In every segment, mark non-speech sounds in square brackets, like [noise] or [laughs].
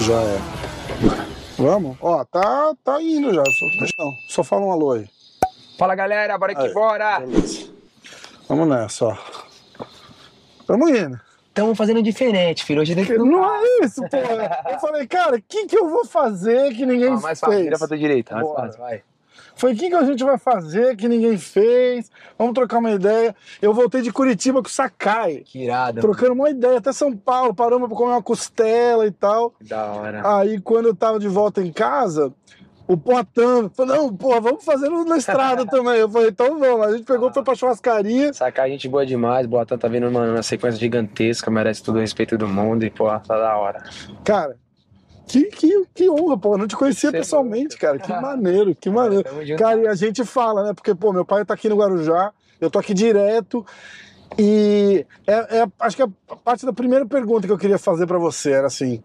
Já é. Vamos? Ó, tá, tá indo já. Só, não, só fala um alô aí. Fala galera, bora que Aí, bora! Beleza. Vamos nessa, ó. Tamo indo. Estamos fazendo diferente, filho. Hoje tem que. Não é isso, pô. Eu falei, cara, o que, que eu vou fazer que ninguém Ah, mais fácil, fez? vira pra tua direita. Mais Bora. fácil, vai. Foi o que, que a gente vai fazer que ninguém fez? Vamos trocar uma ideia. Eu voltei de Curitiba com o Sakai. Que irado. Trocando uma ideia, até São Paulo, paramos pra comer uma costela e tal. Da hora. Aí quando eu tava de volta em casa, o Poitin falou, não, porra, vamos fazer na estrada [laughs] também. Eu falei, então vamos. A gente pegou, foi pra churrascaria. Sacar gente boa demais, Boatan tá vindo mano, uma sequência gigantesca, merece todo o respeito do mundo e, pô, tá da hora. Cara, que, que, que honra, pô. Eu não te conhecia Você é pessoalmente, cara. Que maneiro, que [laughs] maneiro. Tamo junto. Cara, e a gente fala, né? Porque, pô, meu pai tá aqui no Guarujá, eu tô aqui direto. E é, é- acho que a parte da primeira pergunta que eu queria fazer pra você era assim: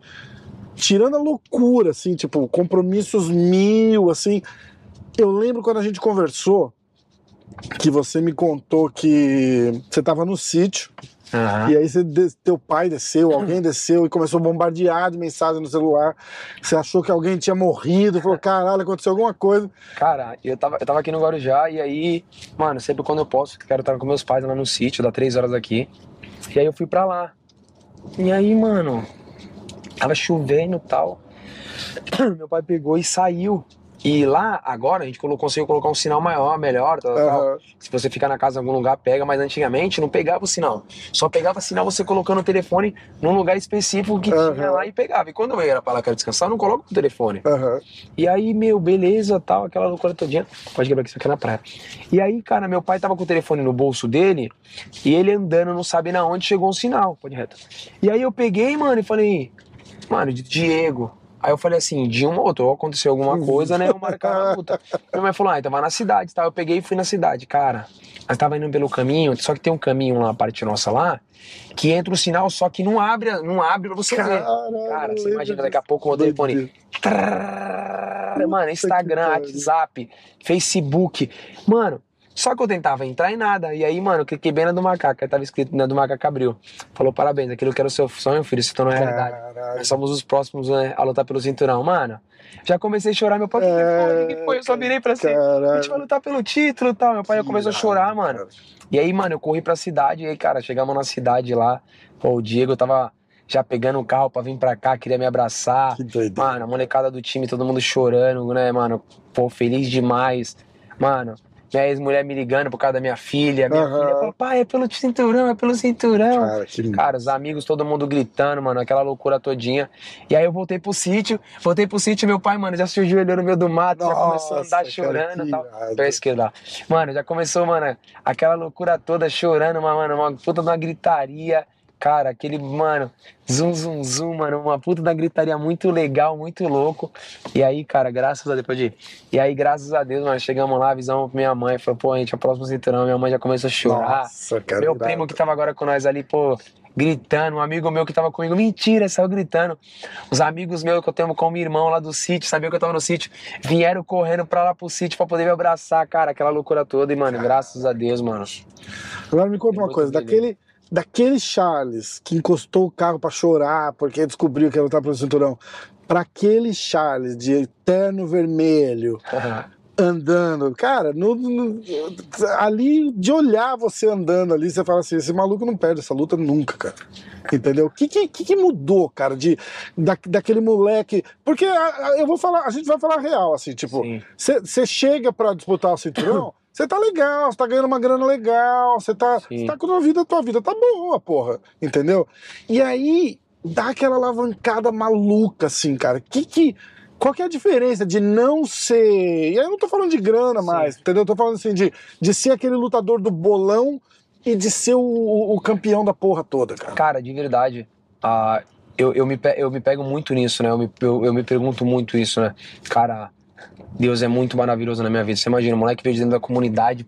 tirando a loucura, assim, tipo, compromissos mil, assim. Eu lembro quando a gente conversou que você me contou que você tava no sítio. Aham. E aí você teu pai desceu, alguém desceu e começou a bombardear de mensagem no celular. Você achou que alguém tinha morrido, falou, caralho, aconteceu alguma coisa. Cara, eu tava, eu tava aqui no Guarujá e aí, mano, sempre quando eu posso, quero estar com meus pais lá no sítio, dá três horas daqui. E aí eu fui pra lá. E aí, mano, tava chovendo e tal. [clears throat] Meu pai pegou e saiu. E lá, agora, a gente colocou, conseguiu colocar um sinal maior, melhor, tal, tal. Se você ficar na casa em algum lugar, pega, mas antigamente não pegava o sinal. Só pegava sinal você colocando o telefone num lugar específico que tinha Aham. lá e pegava. E quando eu era pra lá, quero descansar, eu não coloco o telefone. Aham. E aí, meu, beleza, tal, aquela loucura todinha. Pode quebrar isso aqui é na praia. E aí, cara, meu pai tava com o telefone no bolso dele e ele andando, não sabe na onde chegou um sinal. Pode reto. E aí eu peguei, mano, e falei, mano, Diego. Aí eu falei assim, de um ou aconteceu alguma [laughs] coisa, né? Eu marcava a puta. Minha mãe falou, ah, então vai na cidade, tá? Eu peguei e fui na cidade, cara. Nós tava indo pelo caminho, só que tem um caminho lá, a parte nossa lá, que entra o sinal, só que não abre, não abre pra você ver. Caralho, Cara, você imagina, daqui a pouco o telefone. Trrr, Mano, Instagram. WhatsApp, Facebook. Mano, só que eu tentava entrar em nada. E aí, mano, eu cliquei bem na do macaco. Aí tava escrito na do macaco abriu. Falou, parabéns, aquilo que era o seu sonho, filho, se tornou realidade. Caralho. Nós somos os próximos né, a lutar pelo cinturão. Mano, já comecei a chorar. Meu pai, o que, foi? O que que foi? Eu só virei pra cima. A gente vai lutar pelo título e tal. Meu pai já começou a chorar, mano. E aí, mano, eu corri pra cidade. E aí, cara, chegamos na cidade lá. Pô, o Diego tava já pegando o carro pra vir pra cá, queria me abraçar. Que doideira. Mano, a molecada do time, todo mundo chorando, né, mano? Pô, feliz demais. Mano, minha ex-mulher me ligando por causa da minha filha. Minha Aham. filha, papai, é pelo cinturão, é pelo cinturão. Cara, que Cara, os amigos, todo mundo gritando, mano, aquela loucura todinha. E aí eu voltei pro sítio, voltei pro sítio, meu pai, mano, já surgiu ele no meio do mato, já começou a Nossa, andar cara, chorando que e tal. esquerdo lá. Mano, já começou, mano, aquela loucura toda, chorando, mano, uma puta de uma gritaria. Cara, aquele, mano, zum, zum, zum, mano, uma puta da gritaria muito legal, muito louco. E aí, cara, graças a Deus, pode ir. E aí, graças a Deus, mano, chegamos lá, avisamos pra minha mãe, falou, pô, a gente é o próximo cinturão. Minha mãe já começou a chorar. Nossa, cara. Meu primo que tava agora com nós ali, pô, gritando, um amigo meu que tava comigo, mentira, saiu gritando. Os amigos meus que eu tenho como irmão lá do sítio, sabiam que eu tava no sítio, vieram correndo pra lá pro sítio pra poder me abraçar, cara, aquela loucura toda. E, mano, graças a Deus, mano. Agora me conta uma coisa, daquele, daquele Charles que encostou o carro pra chorar porque descobriu que ia lutar pelo cinturão, pra aquele Charles de terno vermelho [laughs] andando, cara, no- no- ali de olhar você andando ali, você fala assim, esse maluco não perde essa luta nunca, cara. Entendeu? O que, que, que mudou, cara, de, da, daquele moleque? Porque a- a- eu vou falar, a gente vai falar real, assim, tipo, você chega pra disputar o cinturão, [clears throat] você tá legal, você tá ganhando uma grana legal, você tá, você tá com a vida, tua vida tá boa, porra, entendeu? E aí dá aquela alavancada maluca, assim, cara. Que que qual que é a diferença de não ser. E aí eu não tô falando de grana Sim. mais, entendeu? Eu tô falando assim de, de ser aquele lutador do bolão e de ser o, o- o campeão da porra toda, cara. Cara, de verdade, ah, eu, eu, me, eu me pego muito nisso, né? Eu me, eu, eu me pergunto muito isso, né? Cara, Deus é muito maravilhoso na minha vida. Você imagina, um moleque veio de dentro da comunidade,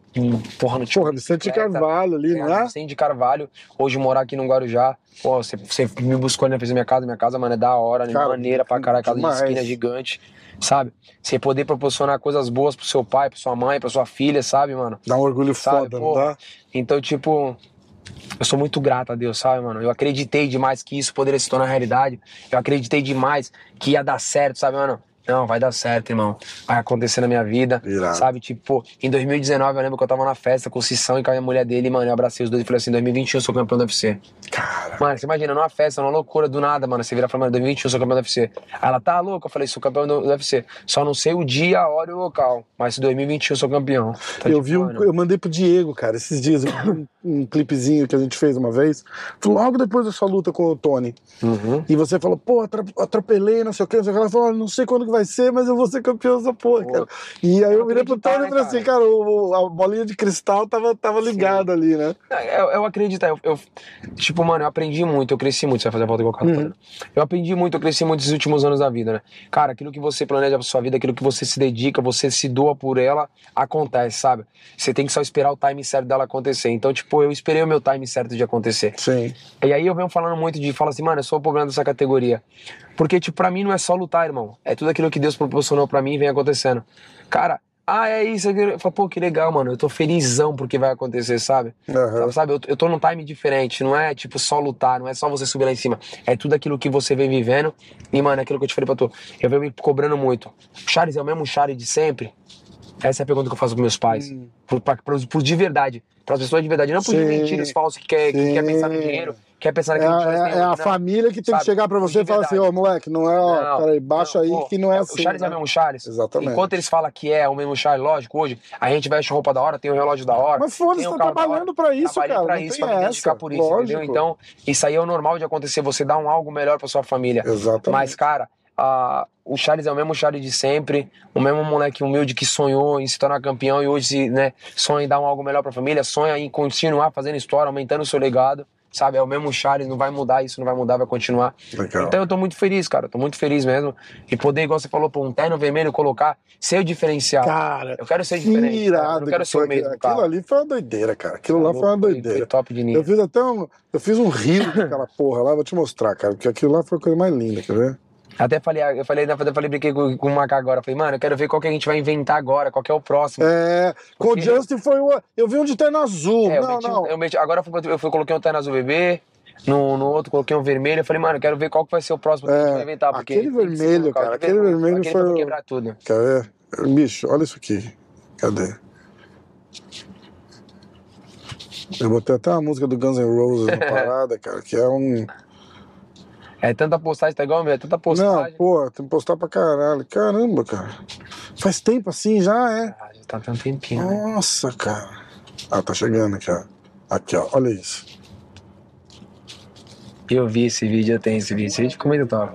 porra, no tinha Porra, Vicente bicicleta, Carvalho ali, não é? Vicente de Carvalho, hoje morar aqui no Guarujá. Pô, você, você me buscou, né? Fez a minha casa, minha casa, mano, é da hora, né? Cara, maneira pra caralho, casa demais. de esquina gigante, sabe? Você poder proporcionar coisas boas pro seu pai, pra sua mãe, pra sua filha, sabe, mano? Dá um orgulho Sabe, foda, pô, não dá? Então, tipo, eu sou muito grato a Deus, sabe, mano? Eu acreditei demais que isso poderia se tornar realidade. Eu acreditei demais que ia dar certo, sabe, mano? Não, vai dar certo, irmão. Vai acontecer na minha vida. Irado. Sabe, tipo, em 2019 eu lembro que eu tava na festa com o Cissão e com a mulher dele, mano. Eu abracei os dois e falei assim: 2021 eu sou campeão do UFC. Cara, Mano, você imagina, numa festa, numa loucura do nada, mano. Você vira e fala, mano, 2021 eu sou campeão do UFC. Aí ela tá louca, eu falei, sou campeão do do UFC. Só não sei o dia, a hora e o local. Mas em 2021 eu sou campeão. Então, eu tipo, vi um, mano, eu mandei pro Diego, cara, esses dias, um, um clipezinho que a gente fez uma vez, logo depois da sua luta com o Tony. Uhum. E você falou, pô, atropelei, não sei o que, não sei o que. Ela falou, "Olha, não sei quando que vai ser, mas eu vou ser campeão dessa porra, Pô, cara. E aí eu virei pro acreditar, Tony e né, falei assim, cara, o- a bolinha de cristal tava, tava ligada ali, né? É, Eu, eu acredito, eu, eu- tipo, mano, eu aprendi muito, eu cresci muito, você vai fazer a volta igual o cara fazendo. Eu aprendi muito, eu cresci muito nesses últimos anos da vida, né? Cara, aquilo que você planeja pra sua vida, aquilo que você se dedica, você se doa por ela, acontece, sabe? Você tem que só esperar o time certo dela acontecer. Então, tipo, eu esperei o meu time certo de acontecer. Sim. E aí eu venho falando muito de, fala assim, mano, eu sou o problema dessa categoria. Porque, tipo, pra mim não é só lutar, irmão. É tudo aquilo que Deus proporcionou pra mim e vem acontecendo. Cara, ah, é isso. é. Eu falo, pô, que legal, mano. Eu tô felizão porque vai acontecer, sabe? Aham. Sabe, eu, eu tô num time diferente, não é tipo só lutar, não é só você subir lá em cima. É tudo aquilo que você vem vivendo. E, mano, é aquilo que eu te falei pra tu. Eu venho me cobrando muito. O Charles é o mesmo Charles de sempre? Essa é a pergunta que eu faço pros meus pais. Pro, pra, pros, pros de verdade. Pras pessoas de verdade. Não por Sim. mentiras falsas que quer, que quer pensar no dinheiro, quer pensar É, que a- eles é, é a não. família que tem que Sabe? chegar pra você e De falar assim, ô moleque, não é, ó, Não, peraí, baixa aí pô, que não é assim. O Charles é né? o mesmo Charles. Exatamente. Enquanto eles falam que é o mesmo Charles, lógico, hoje a gente veste roupa da hora, tem o relógio da hora. Mas foda-se, tem o tá hora. trabalhando pra isso, cara. pra não isso, pra me por isso, Lógico. entendeu? Então, isso aí é o normal de acontecer, você dá um algo melhor pra sua família. Exatamente. Mas, cara, a- o Charles é o mesmo Charles de sempre, o mesmo moleque humilde que sonhou em se tornar campeão e hoje, né, sonha em dar um algo melhor pra família, sonha em continuar fazendo história, aumentando o seu legado, sabe? É o mesmo Charles, não vai mudar, isso não vai mudar, vai continuar. Legal. Então eu tô muito feliz, cara, tô muito feliz mesmo. E poder, igual você falou, pô, um terno vermelho colocar, ser o diferencial. Cara, eu quero ser que diferente. eu irado que quero ser o mesmo, aquilo. cara. Ali foi uma doideira, cara. Aquilo lá foi uma doideira. Foi top de nível. Eu fiz até um. Eu fiz um rio daquela [laughs] porra lá, vou te mostrar, cara. Porque aquilo lá foi a coisa mais linda, quer ver? Até falei, eu falei, eu falei, brinquei com, com o Maca agora. Falei, mano, eu quero ver qual que a gente vai inventar agora, qual que é o próximo. É. Com o Justin foi o. Eu vi um de terno azul. É, eu não, meti, não. eu meti- agora eu, fui, eu fui, coloquei um terno azul bebê, no, no outro coloquei um vermelho. Eu falei, mano, eu quero ver qual que vai ser o próximo que a gente É, vai inventar. Porque aquele ser vermelho, cara, aquele aquele vermelho aquele foi pra o- quebrar tudo. Bicho, olha isso aqui. Cadê? Eu botei até uma música do Guns N' Roses na [laughs] parada, cara, que é um. É tanta postagem, tá igual, meu, é tanta Não, postagem. pô, tem que postar pra caralho. Caramba, cara. Faz tempo assim já, é? Ah, já tá tanto tempinho, né? Nossa, cara. Ah, tá chegando aqui, ó. Aqui, ó. Olha isso. Eu vi esse vídeo, eu tenho esse vídeo. Esse vídeo ficou muito top.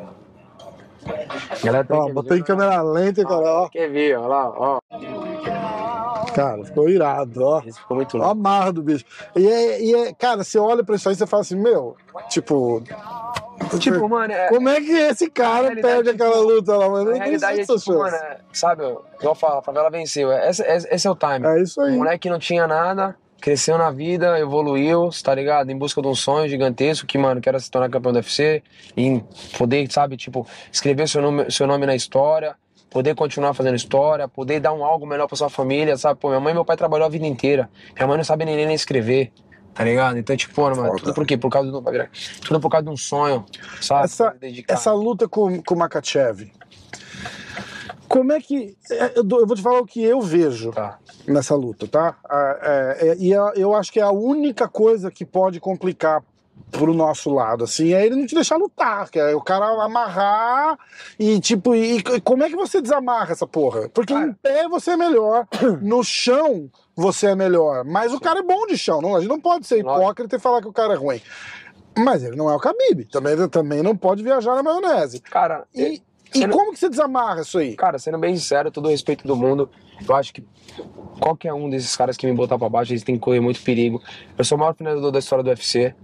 Galera, tem Ó, botei em câmera lenta, cara, ó. Quer ver, ó lá, ó. Cara, ficou irado, ó. Esse ficou muito Ó a louco. marra do bicho. E é, e é, cara, você olha pra isso aí e você fala assim, meu, tipo. Tipo, mano, é, Como é que esse cara perde aquela luta lá, mano? Não realidade é tipo, mano, é, sabe, igual eu falo, a favela venceu. Esse, esse, esse é o time. É isso aí. Um moleque que não tinha nada, cresceu na vida, evoluiu, tá ligado? Em busca de um sonho gigantesco que, mano, quer se tornar campeão do UFC e poder, sabe, tipo, escrever seu nome, seu nome na história, poder continuar fazendo história, poder dar um algo melhor pra sua família, sabe? Pô, minha mãe e meu pai trabalhou a vida inteira. Minha mãe não sabe nem ler nem escrever. Tá ligado? Então, tipo, mano, Foda. tudo por quê? Por causa do. Tudo por causa de um sonho, sabe? Essa, essa luta com, com o Makachev. Como é que. é, Eu vou te falar o que eu vejo Tá. nessa luta, tá? É, é, e a- eu acho que é a única coisa que pode complicar pro nosso lado, assim, é ele não te deixar lutar, que é o cara amarrar e tipo, e, e como é que você desamarra essa porra? Porque em pé você é melhor, no chão você é melhor, mas o cara é bom de chão, não, a gente não pode ser hipócrita e falar que o cara é ruim. Mas ele não é o Khabib, também, também não pode viajar na maionese. Cara, E, Você e como que você desamarra isso aí? Cara, sendo bem sincero, todo o respeito do mundo, eu acho que qualquer um desses caras que me botar pra baixo, eles têm que correr muito perigo. Eu sou o maior finalizador da história do UFC.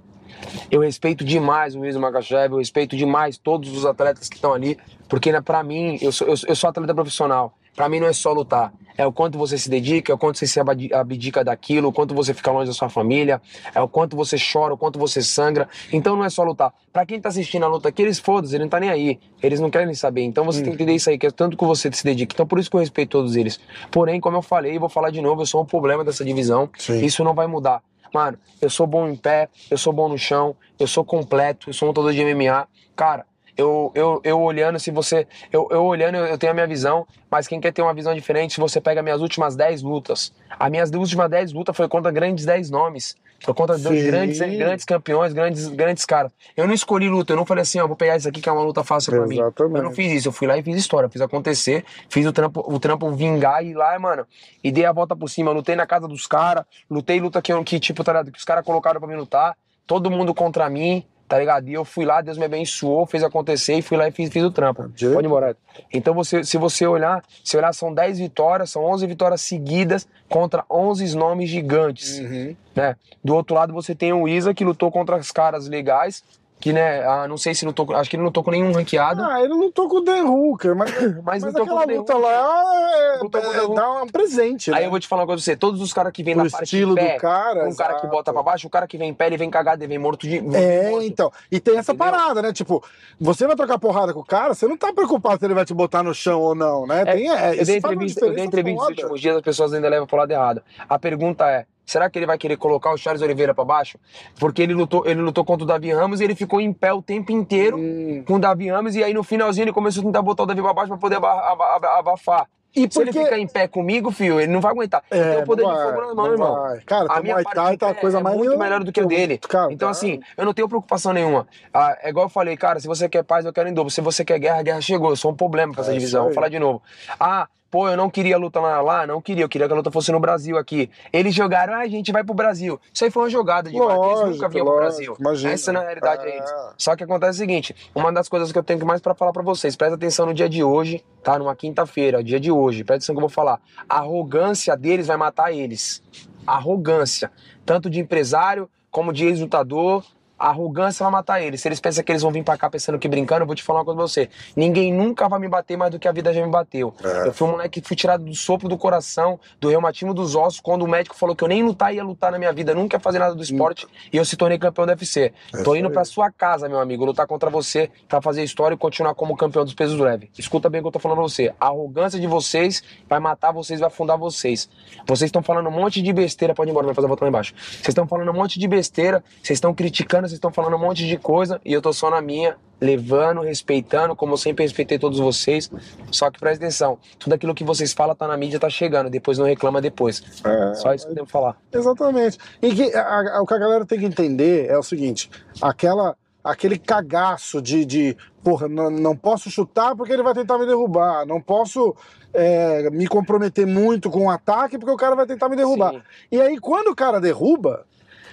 Eu respeito demais o Luiz Makachev, eu respeito demais todos os atletas que estão ali, porque né, pra mim, eu sou, eu, eu sou atleta profissional. Pra mim não é só lutar. É o quanto você se dedica, é o quanto você se abdi- abdica daquilo, o quanto você fica longe da sua família, é o quanto você chora, o quanto você sangra. Então não é só lutar. Pra quem tá assistindo a luta aqui, eles foda-se, ele não tá nem aí. Eles não querem saber. Então você tem que entender isso aí, que é tanto que você se dedica. Então por isso que eu respeito todos eles. Porém, como eu falei, e vou falar de novo, eu sou um problema dessa divisão. Sim. Isso não vai mudar. Mano, eu sou bom em pé, eu sou bom no chão, eu sou completo, eu sou um lutador de MMA. Cara, eu, eu, eu olhando, se você. Eu, eu olhando, eu, eu tenho a minha visão, mas quem quer ter uma visão diferente, se você pega minhas últimas 10 lutas, as minhas últimas 10 lutas foi contra grandes 10 nomes. Foi contra dois grandes, grandes campeões, grandes, grandes caras. Eu não escolhi luta, eu não falei assim, ó, vou pegar isso aqui que é uma luta fácil pra mim. Eu não fiz isso, eu fui lá e fiz história, fiz acontecer, fiz o trampo, o trampo vingar e ir lá, mano, e dei a volta por cima. Lutei na casa dos caras, lutei luta que, que tipo, tá ligado? Que os caras colocaram pra mim lutar, todo mundo contra mim, tá ligado? E eu fui lá, Deus me abençoou, fez acontecer e fui lá e fiz, fiz o trampo. Pode embora. Então, você, se você olhar, se olhar, são 10 vitórias, são 11 vitórias seguidas contra 11 nomes gigantes Uhum. né? Do outro lado você tem o Isa que lutou contra os caras legais, que né, ah, não sei se lutou, com- acho que ele não lutou com nenhum ranqueado, Ah, ele lutou com o The Hooker, mas, [laughs] mas, mas lutou aquela com luta lá é, é, dá um presente, Aí né? eu vou te falar uma coisa pra você, todos os caras que vêm na parte estilo de pé, do cara, o cara que bota pra baixo, o cara que vem em pé, ele vem cagado, ele vem morto de É, morto. então. E tem essa Entendeu? parada, né? Tipo, você vai trocar porrada com o cara, você não tá preocupado se ele vai te botar no chão ou não, né? É, tem, é, eu dei entrevista, eu dei diferença entrevista nos últimos dias, as pessoas ainda levam pro lado errado. A pergunta é: será que ele vai querer colocar o Charles Oliveira pra baixo? Porque ele lutou, ele lutou contra o Davi Ramos e ele ficou em pé o tempo inteiro Hum. com o Davi Ramos, e aí no finalzinho ele começou a tentar botar o Davi pra baixo pra poder aba- aba- aba- abafar. E Se ele porque- ficar em pé comigo, filho, ele não vai aguentar. É, ele tem o poder não de vai, fogo na mão, irmão. vai. Cara, a minha parte tá pé coisa é mais muito melhor do que o dele. cara, então, assim, eu não tenho preocupação nenhuma. Ah, é igual eu falei, cara, se você quer paz, eu quero em dobro. Se você quer guerra, a guerra chegou. Eu sou um problema pra essa É divisão. Vou falar de novo. Ah, pô, eu não queria luta lá, não queria. Eu queria que a luta fosse no Brasil aqui. Eles jogaram, ah, a gente vai pro Brasil. Isso aí foi uma jogada de marketing. Eles Lógico, nunca vinham pro lógico, Brasil. imagina. Essa na realidade é É. eles. Só que acontece o seguinte: uma das coisas que eu tenho mais pra falar pra vocês, presta atenção no dia de hoje, tá? Numa quinta-feira, dia de hoje, presta atenção que eu vou falar. A arrogância deles vai matar eles. Arrogância. Tanto de empresário como de ex-lutador. A arrogância vai matar eles. Se eles pensam que eles vão vir pra cá pensando que brincando, eu vou te falar uma coisa pra você. Ninguém nunca vai me bater mais do que a vida já me bateu. É. Eu fui um moleque que fui tirado do sopro do coração, do reumatismo dos ossos, quando o médico falou que eu nem lutar ia lutar na minha vida, nunca ia fazer nada do esporte, e eu se tornei campeão do UFC. É Tô indo aí. pra sua casa, meu amigo, lutar contra você pra fazer história e continuar como campeão dos pesos leves. Escuta bem o que eu tô falando pra você. A arrogância de vocês vai matar vocês, vai afundar vocês. Vocês estão falando um monte de besteira, pode ir embora, vai fazer a volta lá embaixo. Vocês estão falando um monte de besteira, vocês estão criticando, vocês estão falando um monte de coisa, e eu tô só na minha, levando, respeitando, como eu sempre respeitei todos vocês. Só que presta atenção, tudo aquilo que vocês falam tá na mídia, tá chegando, depois não reclama depois. É, Só isso que eu tenho que falar. Exatamente. E que, a- a- o que a galera tem que entender é o seguinte: aquela, aquele cagaço de, de porra, não, não posso chutar porque ele vai tentar me derrubar, não posso é, me comprometer muito com o ataque porque o cara vai tentar me derrubar. Sim. E aí, quando o cara derruba,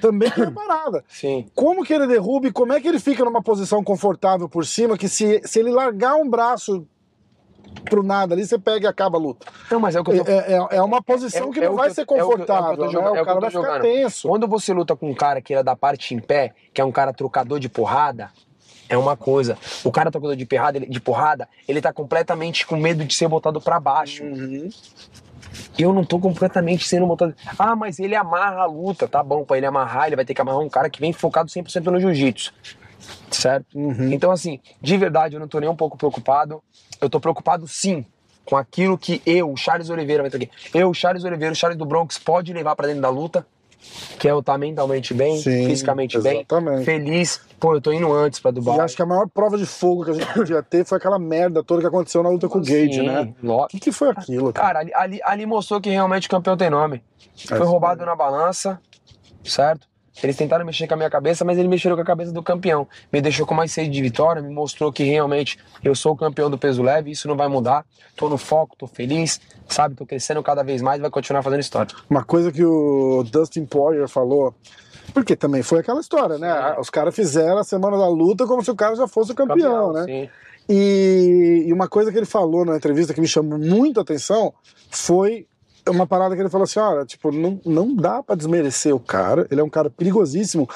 também [coughs] tem a parada. Sim. Como que ele derruba e como é que ele fica numa posição confortável por cima que se, se ele largar um braço pro nada ali, você pega e acaba a luta. Não, mas é o que eu tô É, é, é uma posição é- que é não o vai que eu- ser é o que eu- é o que eu tô confortável, jogando- né? é o O cara vai ficar jogando. tenso. Quando você luta com um cara que é da parte em pé, que é um cara trocador de porrada, é uma coisa. O cara trocador de porrada, ele, de porrada, ele tá completamente com medo de ser botado pra baixo. Uhum. Eu não tô completamente sendo botado. Ah, mas ele amarra a luta, tá bom, pra ele amarrar, ele vai ter que amarrar um cara que vem focado 100% no jiu-jitsu. Certo? Uhum. Então, assim, de verdade, eu não tô nem um pouco preocupado. Eu tô preocupado sim com aquilo que eu, o Charles Oliveira, vai estar aqui. Eu, Charles Oliveira, o Charles do Bronx, pode levar pra dentro da luta. Que é eu estar mentalmente bem, Sim, fisicamente bem, exatamente. feliz. Pô, eu tô indo antes pra Dubai. E acho que a maior prova de fogo que a gente podia ter foi aquela merda toda que aconteceu na luta com o Gage, né? O que, que foi aquilo? Cara? Cara, ali, ali, mostrou que realmente o campeão tem nome. Foi isso roubado na balança, certo? Eles tentaram mexer com a minha cabeça, mas ele mexeu com a cabeça do campeão. Me deixou com mais sede de vitória, me mostrou que realmente eu sou o campeão do peso leve, isso não vai mudar. Tô no foco, tô feliz, sabe? Tô crescendo cada vez mais e vai continuar fazendo história. Uma coisa que o Dustin Poirier falou, porque também foi aquela história, né? Os caras fizeram a semana da luta como se o cara já fosse o campeão, né? Sim. E, e uma coisa que ele falou na entrevista que me chamou muito a atenção foi uma parada que ele falou assim: olha, tipo, não, não dá pra desmerecer o cara, ele é um cara perigosíssimo.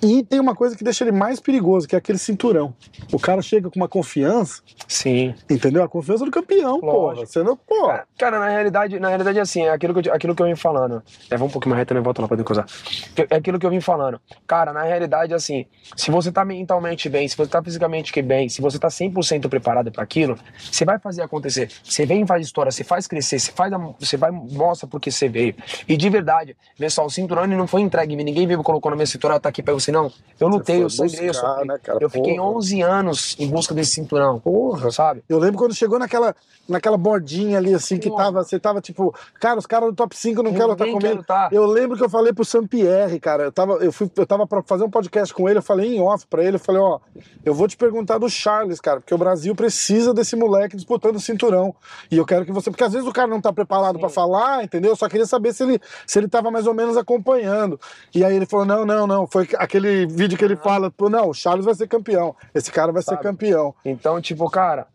E tem uma coisa que deixa ele mais perigoso, que é aquele cinturão. O cara chega com uma confiança, Sim. entendeu? A confiança do campeão. Lógico. Você não, porra. Cara, cara, na realidade, na realidade, assim, é aquilo que eu, aquilo que eu vim falando. É, vamos um pouquinho mais reto, né? Volta lá pra decoisar. É aquilo que eu vim falando. Cara, na realidade, assim, se você tá mentalmente bem, se você tá fisicamente bem, se você tá 100% preparado pra aquilo, você vai fazer acontecer. Você vem e faz história, você faz crescer, você faz, você vai, mostra porque você veio. E de verdade, pessoal, o cinturão ele não foi entregue, ninguém veio colocou na minha cintura, tá aqui pra você, não. Eu lutei, eu sangrei, eu sofri. né, cara? Eu fiquei Porra. 11 anos em busca desse cinturão, Porra. sabe? Eu lembro quando chegou naquela, naquela bordinha ali, assim, que Porra. tava, você tava tipo, cara, os caras do top 5 não querem lutar quer comigo. lutar. Eu lembro que eu falei pro Sam Pierre, cara, eu tava, eu fui, eu tava pra fazer um podcast com ele, eu falei em off pra ele, eu falei, ó, eu vou te perguntar do Charles, cara, porque o Brasil precisa desse moleque disputando o cinturão. E eu quero que você, porque às vezes o cara não tá preparado pra falar, entendeu? Eu só queria saber se ele, se ele tava mais ou menos acompanhando. E aí ele falou, não, não, não, foi aquele vídeo que ele fala, pô, não, o Charles vai ser campeão, esse cara vai ser Sabe? campeão. Então, tipo, cara.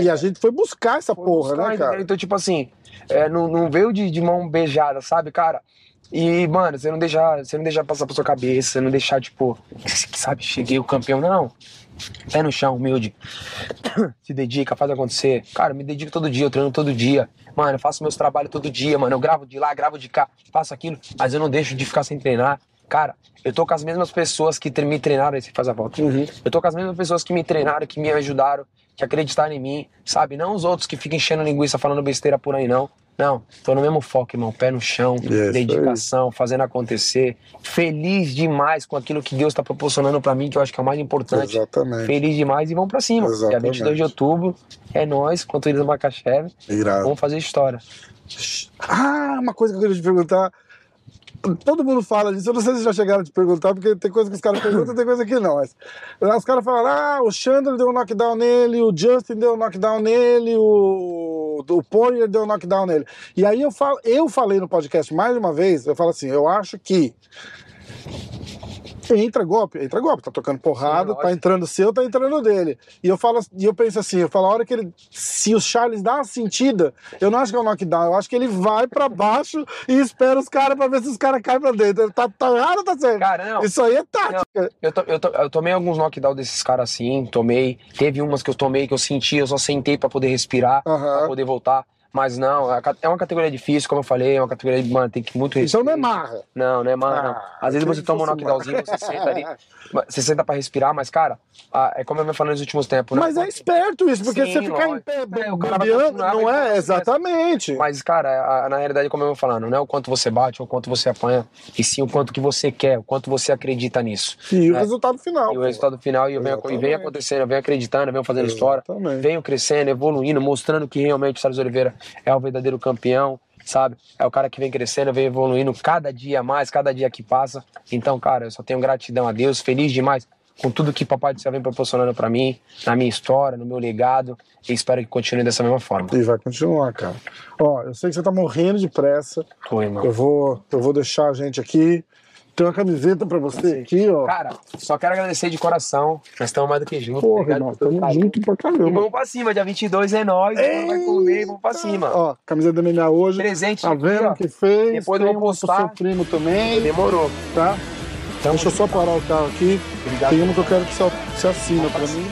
E a gente foi buscar essa Foi porra, buscar, né, cara? Então, tipo assim, é, não, não veio de, de mão beijada, sabe, cara? E, mano, você não deixar, você não deixar passar pra sua cabeça, você não deixar, tipo, sabe, cheguei o campeão, não. Pé no chão, humilde. [coughs] Se dedica, faz acontecer. Cara, me dedico todo dia, eu treino todo dia. Mano, eu faço meus trabalhos todo dia, mano. Eu gravo de lá, gravo de cá, faço aquilo, mas eu não deixo de ficar sem treinar. Cara, eu tô com as mesmas pessoas que me treinaram, aí você faz a volta. Eu tô com as mesmas pessoas que me treinaram, que me ajudaram, que acreditaram em mim, sabe? Não os outros que ficam enchendo linguiça falando besteira por aí, não. Não, tô no mesmo foco, irmão. Pé no chão, Isso dedicação, fazendo acontecer. Feliz demais com aquilo que Deus tá proporcionando pra mim, que eu acho que é o mais importante. Exatamente. Feliz demais e vamos pra cima. Dia Exatamente. 22 de outubro, é nós, contra o Macaxev. Irado. Vamos fazer história. Ah, uma coisa que eu queria te perguntar. Todo mundo fala disso, eu não sei se já chegaram a te perguntar, porque tem coisa que os caras perguntam, tem coisa que não. Mas os caras falam, ah, o Chandler deu um knockdown nele, o Justin deu um knockdown nele, o, o Poirier deu um knockdown nele. E aí eu, falo, eu falei no podcast mais uma vez, eu falo assim, eu acho que entra golpe, entra golpe, tá tocando porrada, lógico. tá entrando seu, tá entrando dele. E eu falo, e eu penso assim, eu falo, a hora que ele, se o Charles dá uma sentida, eu não acho que é um knockdown, eu acho que ele vai pra baixo e espera os caras pra ver se os caras caem pra dentro. Ele tá, tá errado tá certo? Cara, não. Isso aí é tática. Eu, to- eu, to- eu tomei alguns knockdown desses caras assim, tomei. Teve umas que eu tomei que eu senti, eu só sentei pra poder respirar, Aham. pra poder voltar. Mas não, é uma categoria difícil, como eu falei, é uma categoria, mano, tem que muito Então não é marra. Não, não é não. Ah, Às vezes achei você toma um knockdownzinho, você senta ali, você senta pra respirar, mas, cara, é como eu venho falando nos últimos tempos, né? Mas é esperto isso, porque Sim, você ficar em pé É, o continuar, não é? Exatamente. Mas, cara, na realidade, como eu vou falando, não é o quanto você bate ou o quanto você apanha, e sim o quanto que você quer, o quanto você acredita nisso. E o né? resultado final. E o pô. resultado final, e, eu venho, e vem Exatamente. acontecendo, eu venho acreditando, eu venho fazendo história, Exatamente. venho crescendo, evoluindo, mostrando que realmente o Salles Oliveira é o verdadeiro campeão, sabe? É o cara que vem crescendo, vem evoluindo cada dia mais, cada dia que passa. Então, cara, eu só tenho gratidão a Deus, feliz demais com tudo que Papai do Céu vem proporcionando pra mim, na minha história, no meu legado, e espero que continue dessa mesma forma. E vai continuar, cara. Ó, eu sei que você tá morrendo de pressa. Tô, irmão. Eu vou, eu vou deixar a gente aqui. Tem uma camiseta pra você aqui, ó. Cara, só quero agradecer de coração. Nós estamos mais do que juntos. Porra, Obrigado irmão, por tudo, tamo cara. junto pra E caramba. vamos pra cima, dia 22 é nós, vai comer, vamos pra cima. Ó, camiseta da MMA hoje. Presente Tá vendo o que fez? Depois eu vou uma pro postar. seu primo também, Demorou. tá? Deixa eu só parar o carro aqui. Obrigado. Tem uma que eu quero que você, você assina pra mim.